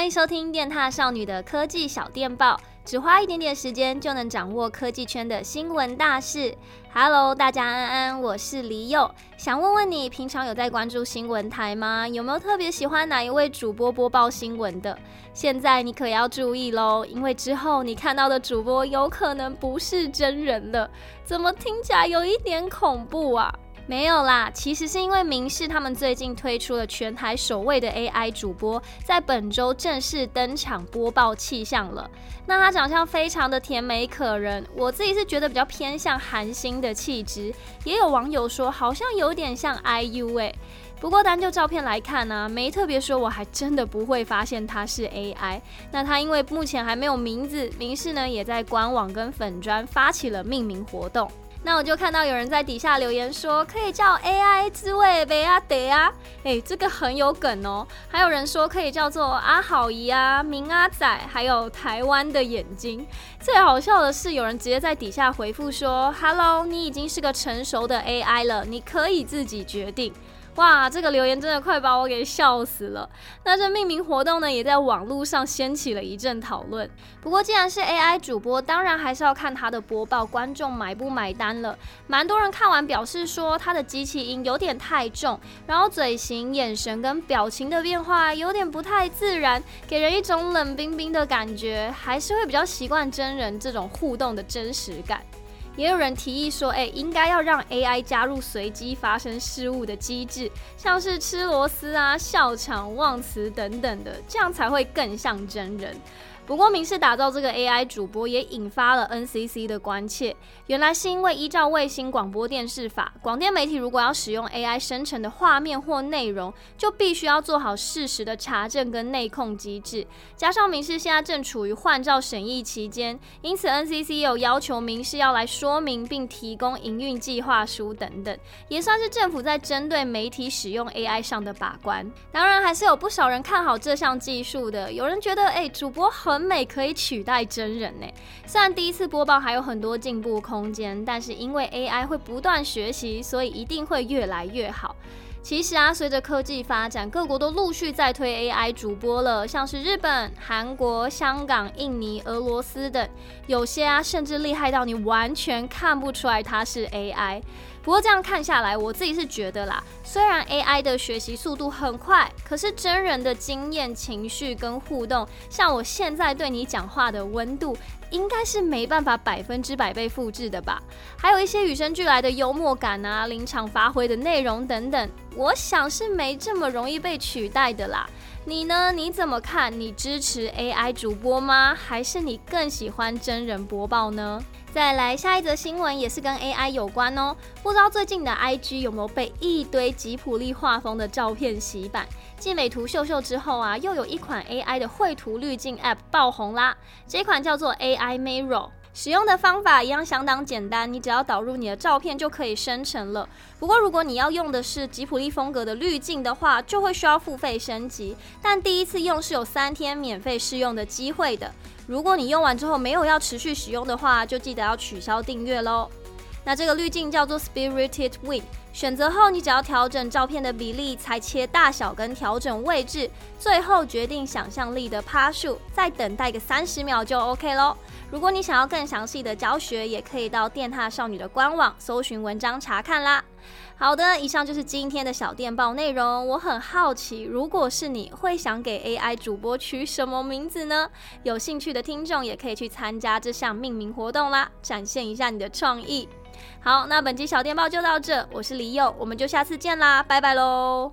欢迎收听电踏少女的科技小电报，只花一点点时间就能掌握科技圈的新闻大事。Hello，大家安安，我是李佑，想问问你，平常有在关注新闻台吗？有没有特别喜欢哪一位主播播报新闻的？现在你可要注意喽，因为之后你看到的主播有可能不是真人了。怎么听起来有一点恐怖啊？没有啦，其实是因为明视他们最近推出了全台首位的 AI 主播，在本周正式登场播报气象了。那他长相非常的甜美可人，我自己是觉得比较偏向韩星的气质，也有网友说好像有点像 IU 哎。不过单就照片来看呢、没特别说，我还真的不会发现他是 AI。那他因为目前还没有名字，明视呢也在官网跟粉砖发起了命名活动。那我就看到有人在底下留言说，可以叫 AI 滋味贝阿德啊，哎，这个很有梗哦。还有人说可以叫做阿好姨啊、明阿仔，还有台湾的眼睛。最好笑的是，有人直接在底下回复说：“Hello，你已经是个成熟的 AI 了，你可以自己决定。”哇，这个留言真的快把我给笑死了。那这命名活动呢，也在网络上掀起了一阵讨论。不过既然是 AI 主播，当然还是要看他的播报，观众买不买单了。蛮多人看完表示说，他的机器音有点太重，然后嘴型、眼神跟表情的变化有点不太自然，给人一种冷冰冰的感觉，还是会比较习惯真人这种互动的真实感。也有人提议说，哎，应该要让 AI 加入随机发生事物的机制，像是吃螺丝啊、笑场、忘词等等的，这样才会更像真人。不过，明视打造这个 AI 主播也引发了 NCC 的关切。原来是因为依照卫星广播电视法，广电媒体如果要使用 AI 生成的画面或内容，就必须要做好事实的查证跟内控机制。加上民视现在正处于换照审议期间，因此 NCC 也有要求民视要来说明并提供营运计划书等等，也算是政府在针对媒体使用 AI 上的把关。当然，还是有不少人看好这项技术的。有人觉得，哎，主播很。美可以取代真人呢？虽然第一次播报还有很多进步空间，但是因为 AI 会不断学习，所以一定会越来越好。其实啊，随着科技发展，各国都陆续在推 AI 主播了，像是日本、韩国、香港、印尼、俄罗斯等，有些啊甚至厉害到你完全看不出来它是 AI。不过这样看下来，我自己是觉得啦，虽然 AI 的学习速度很快，可是真人的经验、情绪跟互动，像我现在对你讲话的温度，应该是没办法百分之百被复制的吧？还有一些与生俱来的幽默感啊，临场发挥的内容等等，我想是没这么容易被取代的啦。你呢？你怎么看？你支持 AI 主播吗？还是你更喜欢真人播报呢？再来下一则新闻也是跟 AI 有关哦，不知道最近的 IG 有没有被一堆吉普力画风的照片洗版？继美图秀秀之后啊，又有一款 AI 的绘图滤镜 App 爆红啦，这款叫做 AI Mirror。使用的方法一样相当简单，你只要导入你的照片就可以生成了。不过如果你要用的是吉普力风格的滤镜的话，就会需要付费升级。但第一次用是有三天免费试用的机会的。如果你用完之后没有要持续使用的话，就记得要取消订阅喽。那这个滤镜叫做 Spirited Wind，选择后你只要调整照片的比例、裁切大小跟调整位置，最后决定想象力的趴数，再等待个三十秒就 OK 喽。如果你想要更详细的教学，也可以到电獭少女的官网搜寻文章查看啦。好的，以上就是今天的小电报内容。我很好奇，如果是你会想给 AI 主播取什么名字呢？有兴趣的听众也可以去参加这项命名活动啦，展现一下你的创意。好，那本期小电报就到这，我是李柚，我们就下次见啦，拜拜喽。